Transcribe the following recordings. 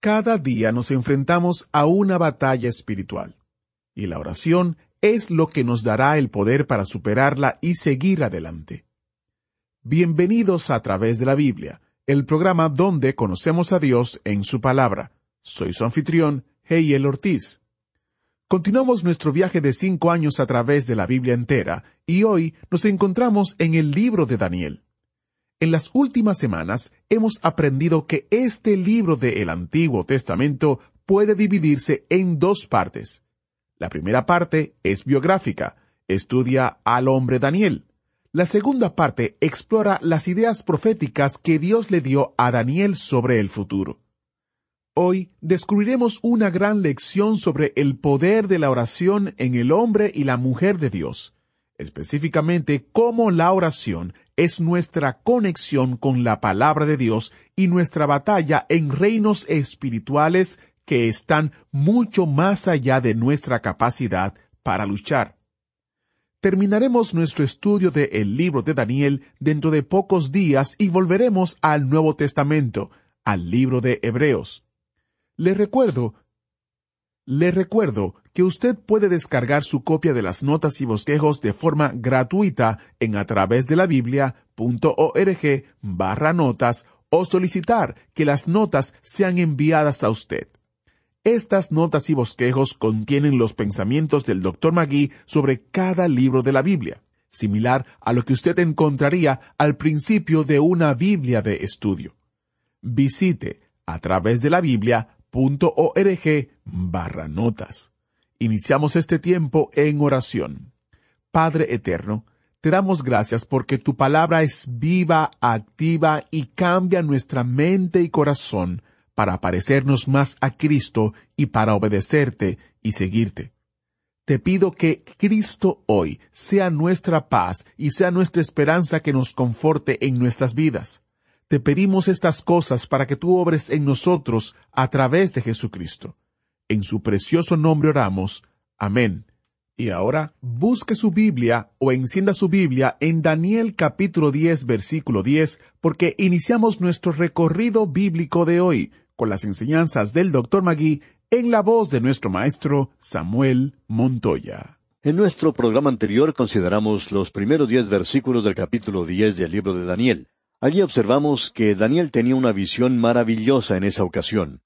Cada día nos enfrentamos a una batalla espiritual. Y la oración es lo que nos dará el poder para superarla y seguir adelante. Bienvenidos a través de la Biblia, el programa donde conocemos a Dios en su palabra. Soy su anfitrión, Heiel Ortiz. Continuamos nuestro viaje de cinco años a través de la Biblia entera y hoy nos encontramos en el libro de Daniel. En las últimas semanas hemos aprendido que este libro del Antiguo Testamento puede dividirse en dos partes. La primera parte es biográfica, estudia al hombre Daniel. La segunda parte explora las ideas proféticas que Dios le dio a Daniel sobre el futuro. Hoy descubriremos una gran lección sobre el poder de la oración en el hombre y la mujer de Dios, específicamente cómo la oración es nuestra conexión con la palabra de Dios y nuestra batalla en reinos espirituales que están mucho más allá de nuestra capacidad para luchar. Terminaremos nuestro estudio de el libro de Daniel dentro de pocos días y volveremos al Nuevo Testamento, al libro de Hebreos. Le recuerdo, le recuerdo que usted puede descargar su copia de las notas y bosquejos de forma gratuita en a través de la biblia.org barra notas o solicitar que las notas sean enviadas a usted. Estas notas y bosquejos contienen los pensamientos del Dr. Magui sobre cada libro de la Biblia, similar a lo que usted encontraría al principio de una Biblia de estudio. Visite a través de la Biblia.org barra notas. Iniciamos este tiempo en oración. Padre Eterno, te damos gracias porque tu palabra es viva, activa y cambia nuestra mente y corazón para parecernos más a Cristo y para obedecerte y seguirte. Te pido que Cristo hoy sea nuestra paz y sea nuestra esperanza que nos conforte en nuestras vidas. Te pedimos estas cosas para que tú obres en nosotros a través de Jesucristo. En su precioso nombre oramos. Amén. Y ahora busque su Biblia o encienda su Biblia en Daniel capítulo 10 versículo 10 porque iniciamos nuestro recorrido bíblico de hoy con las enseñanzas del Dr. Magui en la voz de nuestro maestro Samuel Montoya. En nuestro programa anterior consideramos los primeros diez versículos del capítulo diez del libro de Daniel. Allí observamos que Daniel tenía una visión maravillosa en esa ocasión.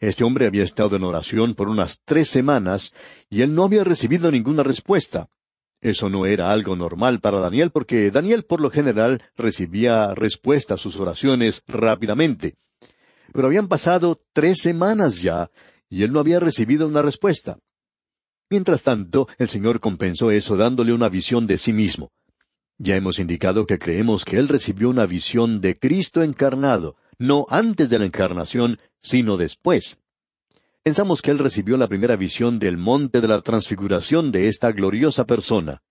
Este hombre había estado en oración por unas tres semanas y él no había recibido ninguna respuesta. Eso no era algo normal para Daniel porque Daniel por lo general recibía respuesta a sus oraciones rápidamente. Pero habían pasado tres semanas ya, y él no había recibido una respuesta. Mientras tanto, el Señor compensó eso dándole una visión de sí mismo. Ya hemos indicado que creemos que él recibió una visión de Cristo encarnado, no antes de la encarnación, sino después. Pensamos que él recibió la primera visión del monte de la transfiguración de esta gloriosa persona.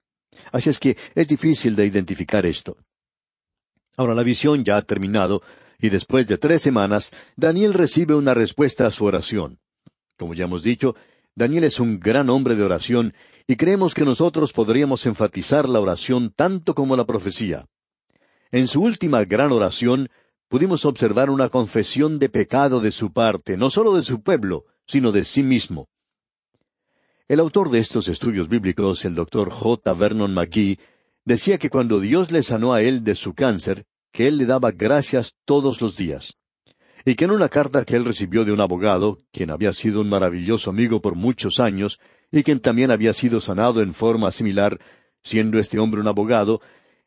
Así es que es difícil de identificar esto. Ahora la visión ya ha terminado, y después de tres semanas, Daniel recibe una respuesta a su oración. Como ya hemos dicho, Daniel es un gran hombre de oración y creemos que nosotros podríamos enfatizar la oración tanto como la profecía. En su última gran oración pudimos observar una confesión de pecado de su parte, no solo de su pueblo, sino de sí mismo. El autor de estos estudios bíblicos, el doctor J. Vernon McGee, decía que cuando Dios le sanó a él de su cáncer, que él le daba gracias todos los días, y que en una carta que él recibió de un abogado, quien había sido un maravilloso amigo por muchos años, y quien también había sido sanado en forma similar, siendo este hombre un abogado,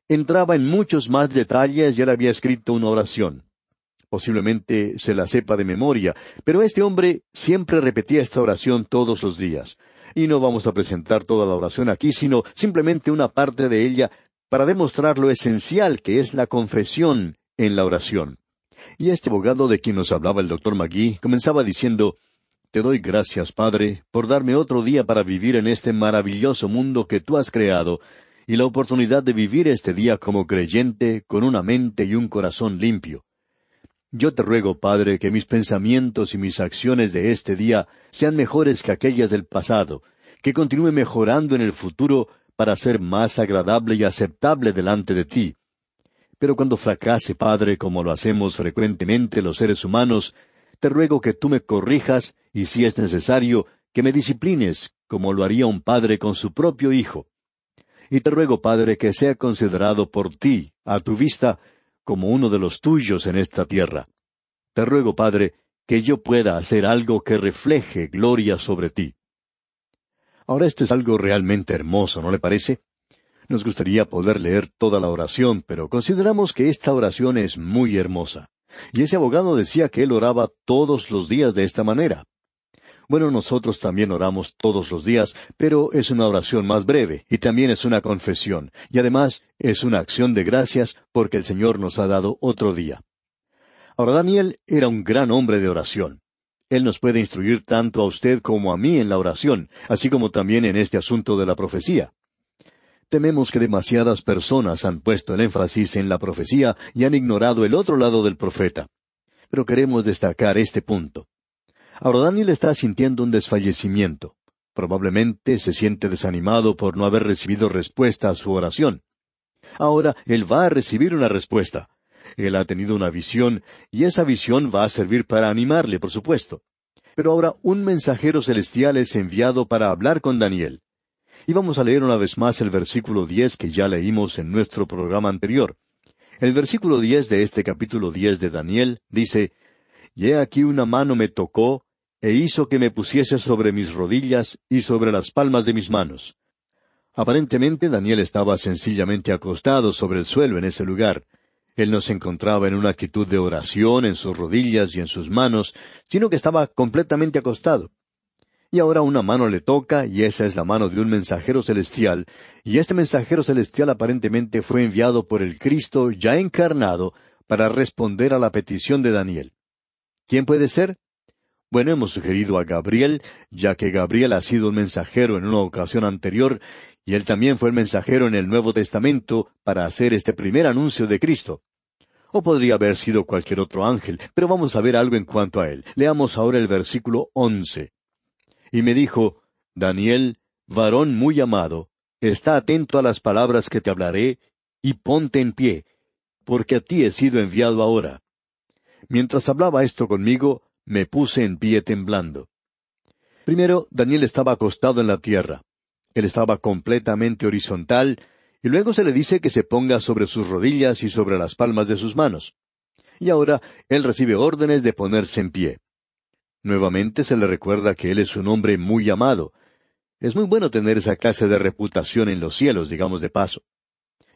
entraba en muchos más detalles y él había escrito una oración. Posiblemente se la sepa de memoria, pero este hombre siempre repetía esta oración todos los días. Y no vamos a presentar toda la oración aquí, sino simplemente una parte de ella para demostrar lo esencial que es la confesión en la oración. Y este abogado de quien nos hablaba el doctor Magui comenzaba diciendo, Te doy gracias, Padre, por darme otro día para vivir en este maravilloso mundo que tú has creado, y la oportunidad de vivir este día como creyente, con una mente y un corazón limpio. Yo te ruego, Padre, que mis pensamientos y mis acciones de este día sean mejores que aquellas del pasado, que continúe mejorando en el futuro para ser más agradable y aceptable delante de ti. Pero cuando fracase, Padre, como lo hacemos frecuentemente los seres humanos, te ruego que tú me corrijas y, si es necesario, que me disciplines, como lo haría un padre con su propio hijo. Y te ruego, Padre, que sea considerado por ti, a tu vista, como uno de los tuyos en esta tierra. Te ruego, Padre, que yo pueda hacer algo que refleje gloria sobre ti. Ahora esto es algo realmente hermoso, ¿no le parece? Nos gustaría poder leer toda la oración, pero consideramos que esta oración es muy hermosa. Y ese abogado decía que él oraba todos los días de esta manera. Bueno, nosotros también oramos todos los días, pero es una oración más breve y también es una confesión, y además es una acción de gracias porque el Señor nos ha dado otro día. Ahora Daniel era un gran hombre de oración. Él nos puede instruir tanto a usted como a mí en la oración, así como también en este asunto de la profecía. Tememos que demasiadas personas han puesto el énfasis en la profecía y han ignorado el otro lado del profeta. Pero queremos destacar este punto. Ahora Daniel está sintiendo un desfallecimiento. Probablemente se siente desanimado por no haber recibido respuesta a su oración. Ahora él va a recibir una respuesta. Él ha tenido una visión y esa visión va a servir para animarle, por supuesto. Pero ahora un mensajero celestial es enviado para hablar con Daniel. Y vamos a leer una vez más el versículo diez que ya leímos en nuestro programa anterior. El versículo diez de este capítulo diez de Daniel dice, Y he aquí una mano me tocó, e hizo que me pusiese sobre mis rodillas y sobre las palmas de mis manos. Aparentemente Daniel estaba sencillamente acostado sobre el suelo en ese lugar. Él no se encontraba en una actitud de oración en sus rodillas y en sus manos, sino que estaba completamente acostado. Y ahora una mano le toca, y esa es la mano de un mensajero celestial, y este mensajero celestial aparentemente fue enviado por el Cristo ya encarnado para responder a la petición de Daniel. ¿Quién puede ser? Bueno, hemos sugerido a Gabriel, ya que Gabriel ha sido un mensajero en una ocasión anterior, y él también fue el mensajero en el Nuevo Testamento para hacer este primer anuncio de Cristo. O podría haber sido cualquier otro ángel, pero vamos a ver algo en cuanto a él. Leamos ahora el versículo once. Y me dijo, Daniel, varón muy amado, está atento a las palabras que te hablaré, y ponte en pie, porque a ti he sido enviado ahora. Mientras hablaba esto conmigo, me puse en pie temblando. Primero, Daniel estaba acostado en la tierra. Él estaba completamente horizontal, y luego se le dice que se ponga sobre sus rodillas y sobre las palmas de sus manos. Y ahora él recibe órdenes de ponerse en pie. Nuevamente se le recuerda que él es un hombre muy amado. Es muy bueno tener esa clase de reputación en los cielos, digamos de paso.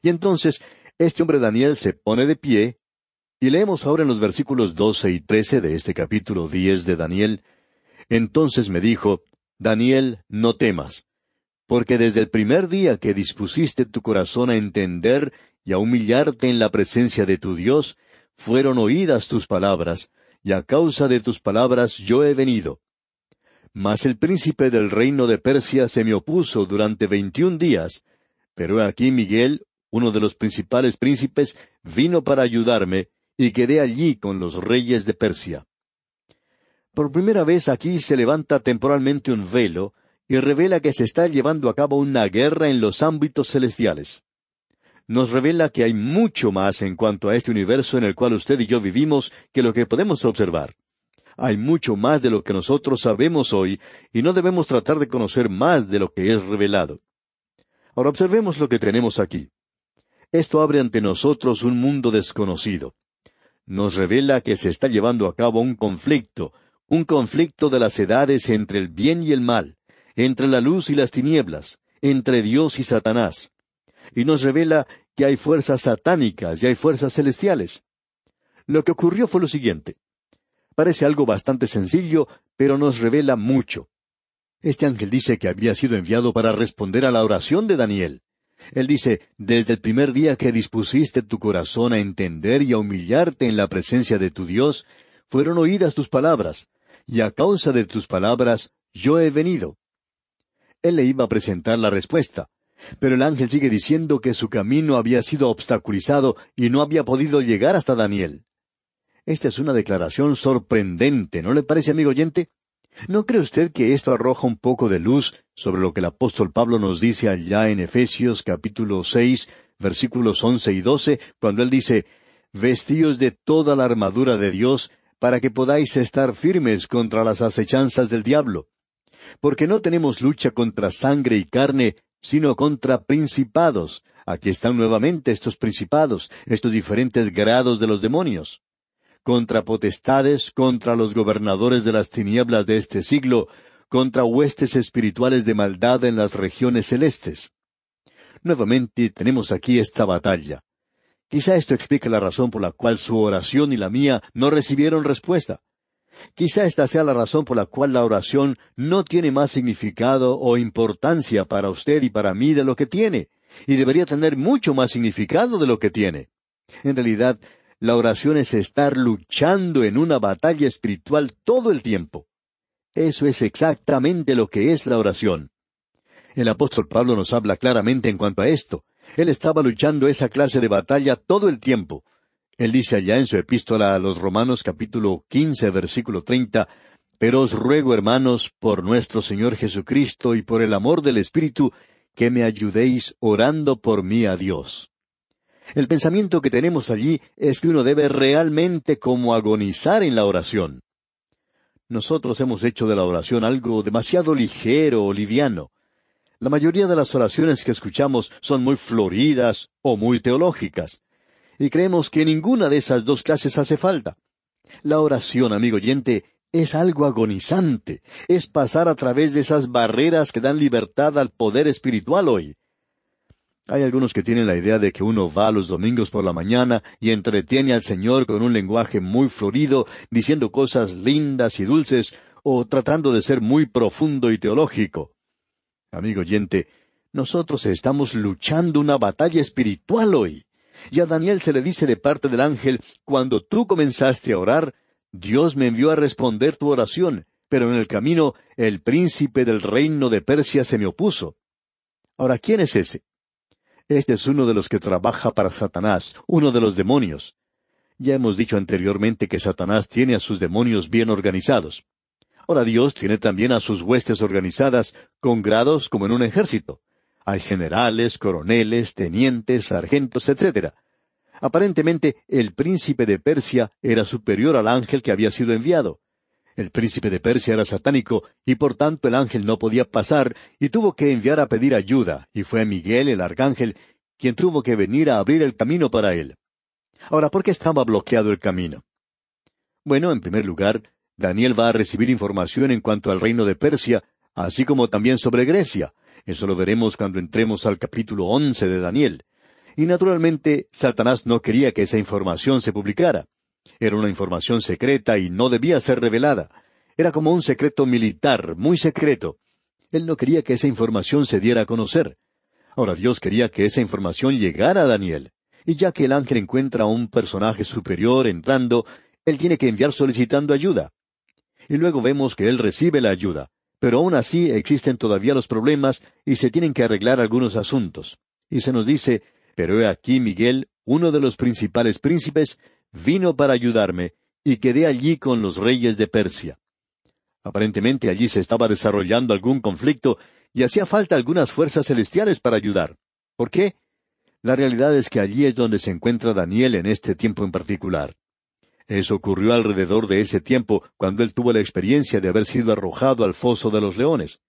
Y entonces, este hombre Daniel se pone de pie y leemos ahora en los versículos doce y trece de este capítulo diez de Daniel, Entonces me dijo, Daniel, no temas, porque desde el primer día que dispusiste tu corazón a entender y a humillarte en la presencia de tu Dios, fueron oídas tus palabras, y a causa de tus palabras yo he venido. Mas el príncipe del reino de Persia se me opuso durante veintiún días, pero aquí Miguel, uno de los principales príncipes, vino para ayudarme, y quedé allí con los reyes de Persia. Por primera vez aquí se levanta temporalmente un velo y revela que se está llevando a cabo una guerra en los ámbitos celestiales. Nos revela que hay mucho más en cuanto a este universo en el cual usted y yo vivimos que lo que podemos observar. Hay mucho más de lo que nosotros sabemos hoy y no debemos tratar de conocer más de lo que es revelado. Ahora observemos lo que tenemos aquí. Esto abre ante nosotros un mundo desconocido nos revela que se está llevando a cabo un conflicto, un conflicto de las edades entre el bien y el mal, entre la luz y las tinieblas, entre Dios y Satanás. Y nos revela que hay fuerzas satánicas y hay fuerzas celestiales. Lo que ocurrió fue lo siguiente. Parece algo bastante sencillo, pero nos revela mucho. Este ángel dice que había sido enviado para responder a la oración de Daniel. Él dice, desde el primer día que dispusiste tu corazón a entender y a humillarte en la presencia de tu Dios, fueron oídas tus palabras, y a causa de tus palabras yo he venido. Él le iba a presentar la respuesta, pero el ángel sigue diciendo que su camino había sido obstaculizado y no había podido llegar hasta Daniel. Esta es una declaración sorprendente, ¿no le parece, amigo oyente? ¿No cree usted que esto arroja un poco de luz sobre lo que el apóstol Pablo nos dice allá en Efesios capítulo seis, versículos once y doce, cuando él dice, Vestíos de toda la armadura de Dios, para que podáis estar firmes contra las acechanzas del diablo. Porque no tenemos lucha contra sangre y carne, sino contra principados. Aquí están nuevamente estos principados, estos diferentes grados de los demonios contra potestades, contra los gobernadores de las tinieblas de este siglo, contra huestes espirituales de maldad en las regiones celestes. Nuevamente tenemos aquí esta batalla. Quizá esto explique la razón por la cual su oración y la mía no recibieron respuesta. Quizá esta sea la razón por la cual la oración no tiene más significado o importancia para usted y para mí de lo que tiene, y debería tener mucho más significado de lo que tiene. En realidad, la oración es estar luchando en una batalla espiritual todo el tiempo. Eso es exactamente lo que es la oración. El apóstol Pablo nos habla claramente en cuanto a esto. Él estaba luchando esa clase de batalla todo el tiempo. Él dice allá en su epístola a los Romanos capítulo quince versículo treinta, Pero os ruego, hermanos, por nuestro Señor Jesucristo y por el amor del Espíritu, que me ayudéis orando por mí a Dios. El pensamiento que tenemos allí es que uno debe realmente como agonizar en la oración. Nosotros hemos hecho de la oración algo demasiado ligero o liviano. La mayoría de las oraciones que escuchamos son muy floridas o muy teológicas, y creemos que ninguna de esas dos clases hace falta. La oración, amigo oyente, es algo agonizante, es pasar a través de esas barreras que dan libertad al poder espiritual hoy. Hay algunos que tienen la idea de que uno va los domingos por la mañana y entretiene al Señor con un lenguaje muy florido, diciendo cosas lindas y dulces, o tratando de ser muy profundo y teológico. Amigo oyente, nosotros estamos luchando una batalla espiritual hoy. Y a Daniel se le dice de parte del ángel, cuando tú comenzaste a orar, Dios me envió a responder tu oración, pero en el camino el príncipe del reino de Persia se me opuso. Ahora, ¿quién es ese? Este es uno de los que trabaja para Satanás, uno de los demonios. Ya hemos dicho anteriormente que Satanás tiene a sus demonios bien organizados. Ahora Dios tiene también a sus huestes organizadas con grados como en un ejército. Hay generales, coroneles, tenientes, sargentos, etc. Aparentemente el príncipe de Persia era superior al ángel que había sido enviado. El príncipe de Persia era satánico, y por tanto el ángel no podía pasar, y tuvo que enviar a pedir ayuda, y fue Miguel el arcángel quien tuvo que venir a abrir el camino para él. Ahora, ¿por qué estaba bloqueado el camino? Bueno, en primer lugar, Daniel va a recibir información en cuanto al reino de Persia, así como también sobre Grecia. Eso lo veremos cuando entremos al capítulo once de Daniel. Y naturalmente, Satanás no quería que esa información se publicara. Era una información secreta y no debía ser revelada. Era como un secreto militar, muy secreto. Él no quería que esa información se diera a conocer. Ahora Dios quería que esa información llegara a Daniel. Y ya que el ángel encuentra a un personaje superior entrando, él tiene que enviar solicitando ayuda. Y luego vemos que él recibe la ayuda. Pero aún así existen todavía los problemas y se tienen que arreglar algunos asuntos. Y se nos dice, pero he aquí Miguel, uno de los principales príncipes, vino para ayudarme, y quedé allí con los reyes de Persia. Aparentemente allí se estaba desarrollando algún conflicto y hacía falta algunas fuerzas celestiales para ayudar. ¿Por qué? La realidad es que allí es donde se encuentra Daniel en este tiempo en particular. Eso ocurrió alrededor de ese tiempo, cuando él tuvo la experiencia de haber sido arrojado al foso de los leones.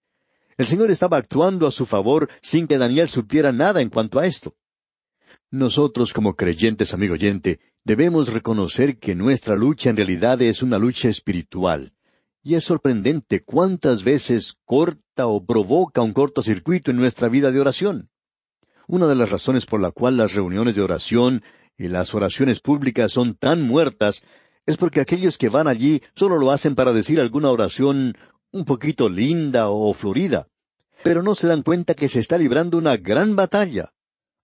El Señor estaba actuando a su favor sin que Daniel supiera nada en cuanto a esto. Nosotros como creyentes, amigo oyente, debemos reconocer que nuestra lucha en realidad es una lucha espiritual. Y es sorprendente cuántas veces corta o provoca un cortocircuito en nuestra vida de oración. Una de las razones por la cual las reuniones de oración y las oraciones públicas son tan muertas es porque aquellos que van allí solo lo hacen para decir alguna oración un poquito linda o florida, pero no se dan cuenta que se está librando una gran batalla,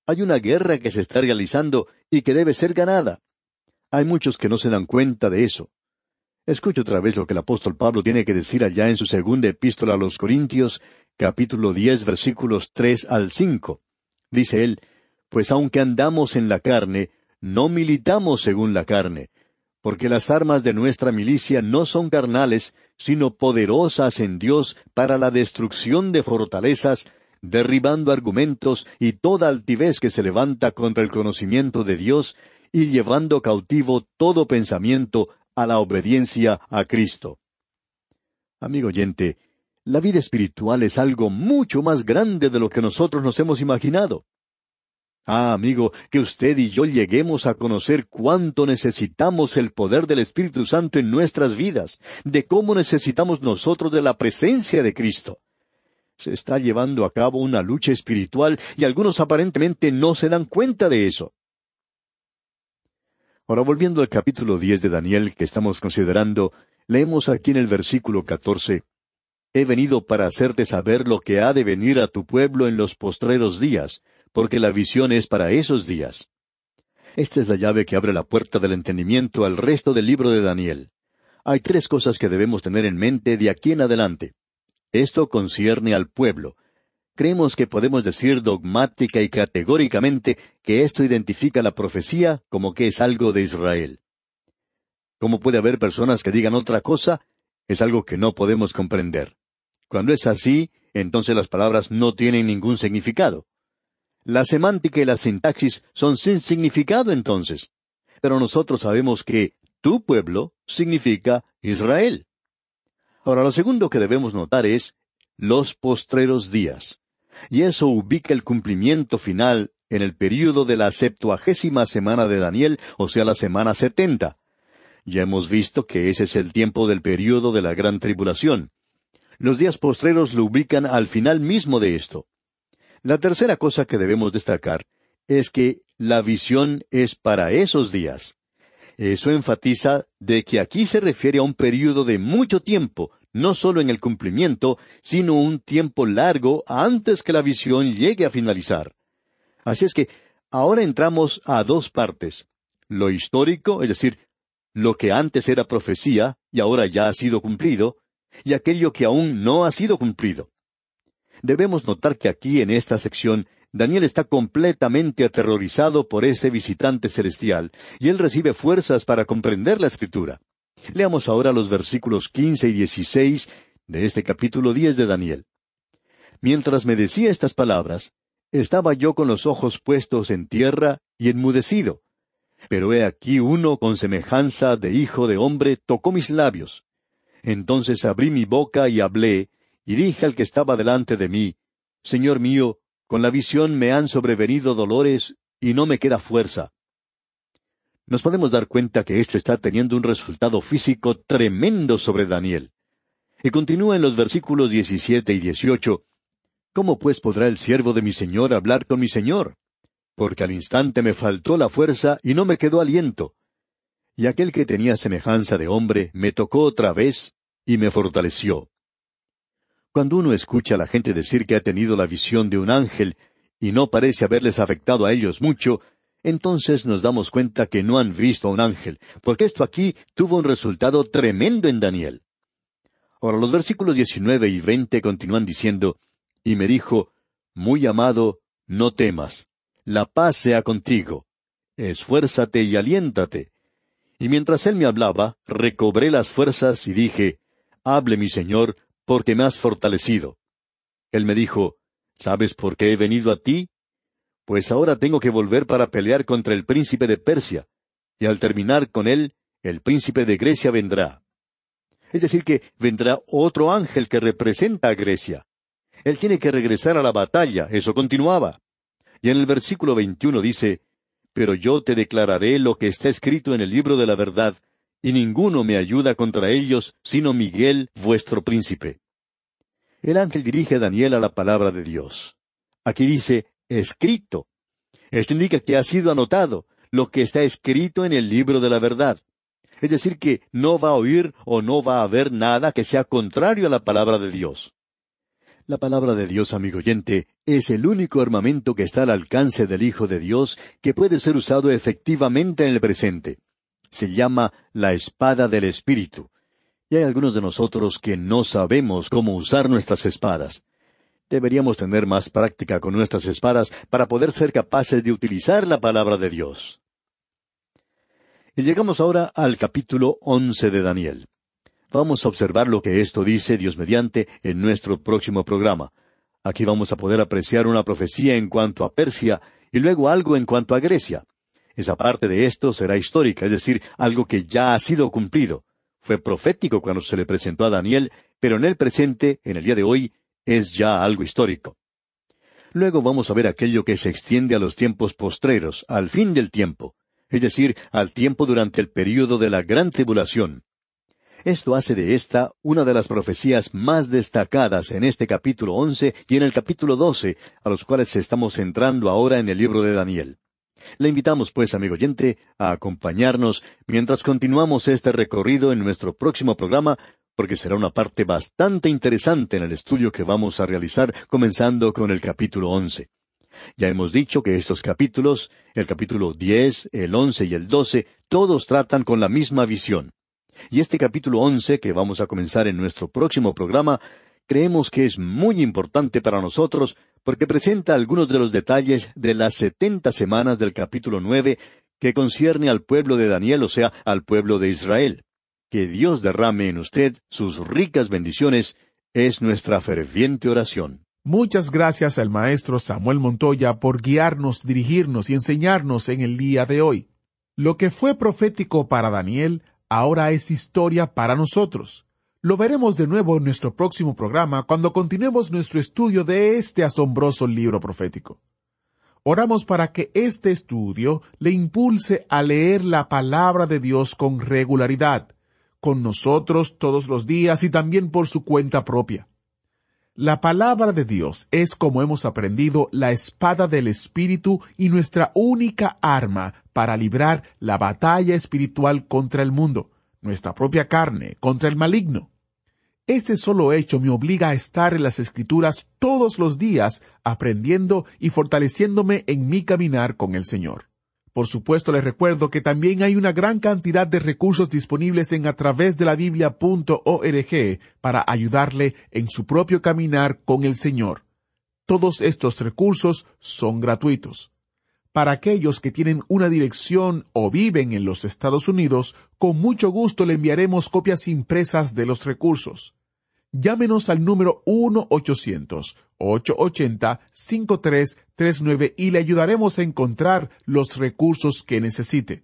Hay una guerra que se está realizando y que debe ser ganada. Hay muchos que no se dan cuenta de eso. Escuche otra vez lo que el apóstol Pablo tiene que decir allá en su segunda epístola a los Corintios, capítulo diez, versículos tres al cinco. Dice él, Pues aunque andamos en la carne, no militamos según la carne, porque las armas de nuestra milicia no son carnales, sino poderosas en Dios para la destrucción de fortalezas, derribando argumentos y toda altivez que se levanta contra el conocimiento de Dios, y llevando cautivo todo pensamiento a la obediencia a Cristo. Amigo oyente, la vida espiritual es algo mucho más grande de lo que nosotros nos hemos imaginado. Ah, amigo, que usted y yo lleguemos a conocer cuánto necesitamos el poder del Espíritu Santo en nuestras vidas, de cómo necesitamos nosotros de la presencia de Cristo. Se está llevando a cabo una lucha espiritual y algunos aparentemente no se dan cuenta de eso. Ahora volviendo al capítulo diez de Daniel que estamos considerando, leemos aquí en el versículo catorce He venido para hacerte saber lo que ha de venir a tu pueblo en los postreros días, porque la visión es para esos días. Esta es la llave que abre la puerta del entendimiento al resto del libro de Daniel. Hay tres cosas que debemos tener en mente de aquí en adelante. Esto concierne al pueblo. Creemos que podemos decir dogmática y categóricamente que esto identifica la profecía como que es algo de Israel. ¿Cómo puede haber personas que digan otra cosa? Es algo que no podemos comprender. Cuando es así, entonces las palabras no tienen ningún significado. La semántica y la sintaxis son sin significado entonces. Pero nosotros sabemos que tu pueblo significa Israel. Ahora, lo segundo que debemos notar es los postreros días. Y eso ubica el cumplimiento final en el período de la septuagésima semana de Daniel, o sea, la semana setenta. Ya hemos visto que ese es el tiempo del período de la gran tribulación. Los días postreros lo ubican al final mismo de esto. La tercera cosa que debemos destacar es que la visión es para esos días. Eso enfatiza de que aquí se refiere a un período de mucho tiempo, no solo en el cumplimiento, sino un tiempo largo antes que la visión llegue a finalizar. Así es que ahora entramos a dos partes. Lo histórico, es decir, lo que antes era profecía y ahora ya ha sido cumplido, y aquello que aún no ha sido cumplido. Debemos notar que aquí en esta sección Daniel está completamente aterrorizado por ese visitante celestial, y él recibe fuerzas para comprender la escritura. Leamos ahora los versículos quince y dieciséis de este capítulo diez de Daniel. Mientras me decía estas palabras, estaba yo con los ojos puestos en tierra y enmudecido. Pero he aquí uno con semejanza de hijo de hombre tocó mis labios. Entonces abrí mi boca y hablé, y dije al que estaba delante de mí, Señor mío, con la visión me han sobrevenido dolores y no me queda fuerza. Nos podemos dar cuenta que esto está teniendo un resultado físico tremendo sobre Daniel. Y continúa en los versículos 17 y 18, ¿Cómo pues podrá el siervo de mi Señor hablar con mi Señor? Porque al instante me faltó la fuerza y no me quedó aliento. Y aquel que tenía semejanza de hombre me tocó otra vez y me fortaleció. Cuando uno escucha a la gente decir que ha tenido la visión de un ángel y no parece haberles afectado a ellos mucho, entonces nos damos cuenta que no han visto a un ángel, porque esto aquí tuvo un resultado tremendo en Daniel. Ahora los versículos 19 y 20 continúan diciendo, y me dijo, Muy amado, no temas, la paz sea contigo, esfuérzate y aliéntate. Y mientras él me hablaba, recobré las fuerzas y dije, Hable mi Señor, porque me has fortalecido. Él me dijo, ¿Sabes por qué he venido a ti? Pues ahora tengo que volver para pelear contra el príncipe de Persia, y al terminar con él, el príncipe de Grecia vendrá. Es decir, que vendrá otro ángel que representa a Grecia. Él tiene que regresar a la batalla, eso continuaba. Y en el versículo 21 dice, Pero yo te declararé lo que está escrito en el libro de la verdad, y ninguno me ayuda contra ellos sino Miguel, vuestro príncipe. El ángel dirige a Daniel a la palabra de Dios. Aquí dice, escrito. Esto indica que ha sido anotado, lo que está escrito en el libro de la verdad. Es decir, que no va a oír o no va a haber nada que sea contrario a la palabra de Dios. La palabra de Dios, amigo oyente, es el único armamento que está al alcance del Hijo de Dios que puede ser usado efectivamente en el presente. Se llama la espada del Espíritu. Y hay algunos de nosotros que no sabemos cómo usar nuestras espadas. Deberíamos tener más práctica con nuestras espadas para poder ser capaces de utilizar la palabra de Dios. Y llegamos ahora al capítulo once de Daniel. Vamos a observar lo que esto dice, Dios mediante, en nuestro próximo programa. Aquí vamos a poder apreciar una profecía en cuanto a Persia y luego algo en cuanto a Grecia. Esa parte de esto será histórica, es decir, algo que ya ha sido cumplido. Fue profético cuando se le presentó a Daniel, pero en el presente, en el día de hoy, es ya algo histórico. Luego vamos a ver aquello que se extiende a los tiempos postreros, al fin del tiempo, es decir, al tiempo durante el período de la gran tribulación. Esto hace de esta una de las profecías más destacadas en este capítulo once y en el capítulo doce, a los cuales estamos entrando ahora en el libro de Daniel. Le invitamos, pues, amigo oyente, a acompañarnos mientras continuamos este recorrido en nuestro próximo programa, porque será una parte bastante interesante en el estudio que vamos a realizar, comenzando con el capítulo once. Ya hemos dicho que estos capítulos, el capítulo diez, el once y el doce, todos tratan con la misma visión. Y este capítulo once, que vamos a comenzar en nuestro próximo programa, creemos que es muy importante para nosotros porque presenta algunos de los detalles de las setenta semanas del capítulo nueve que concierne al pueblo de Daniel, o sea, al pueblo de Israel. Que Dios derrame en usted sus ricas bendiciones es nuestra ferviente oración. Muchas gracias al maestro Samuel Montoya por guiarnos, dirigirnos y enseñarnos en el día de hoy. Lo que fue profético para Daniel ahora es historia para nosotros. Lo veremos de nuevo en nuestro próximo programa cuando continuemos nuestro estudio de este asombroso libro profético. Oramos para que este estudio le impulse a leer la palabra de Dios con regularidad, con nosotros todos los días y también por su cuenta propia. La palabra de Dios es, como hemos aprendido, la espada del Espíritu y nuestra única arma para librar la batalla espiritual contra el mundo, nuestra propia carne, contra el maligno. Ese solo hecho me obliga a estar en las Escrituras todos los días, aprendiendo y fortaleciéndome en mi caminar con el Señor. Por supuesto, les recuerdo que también hay una gran cantidad de recursos disponibles en a través de la Biblia.org para ayudarle en su propio caminar con el Señor. Todos estos recursos son gratuitos. Para aquellos que tienen una dirección o viven en los Estados Unidos, con mucho gusto le enviaremos copias impresas de los recursos. Llámenos al número 1-800-880-5339 y le ayudaremos a encontrar los recursos que necesite.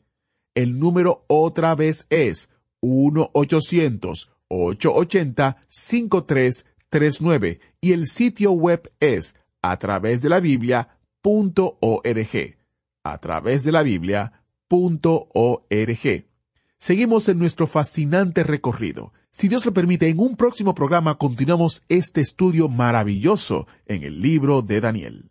El número otra vez es 1-800-880-5339 y el sitio web es a través de la Biblia.org. A través de la Biblia.org. Seguimos en nuestro fascinante recorrido. Si Dios lo permite, en un próximo programa continuamos este estudio maravilloso en el libro de Daniel.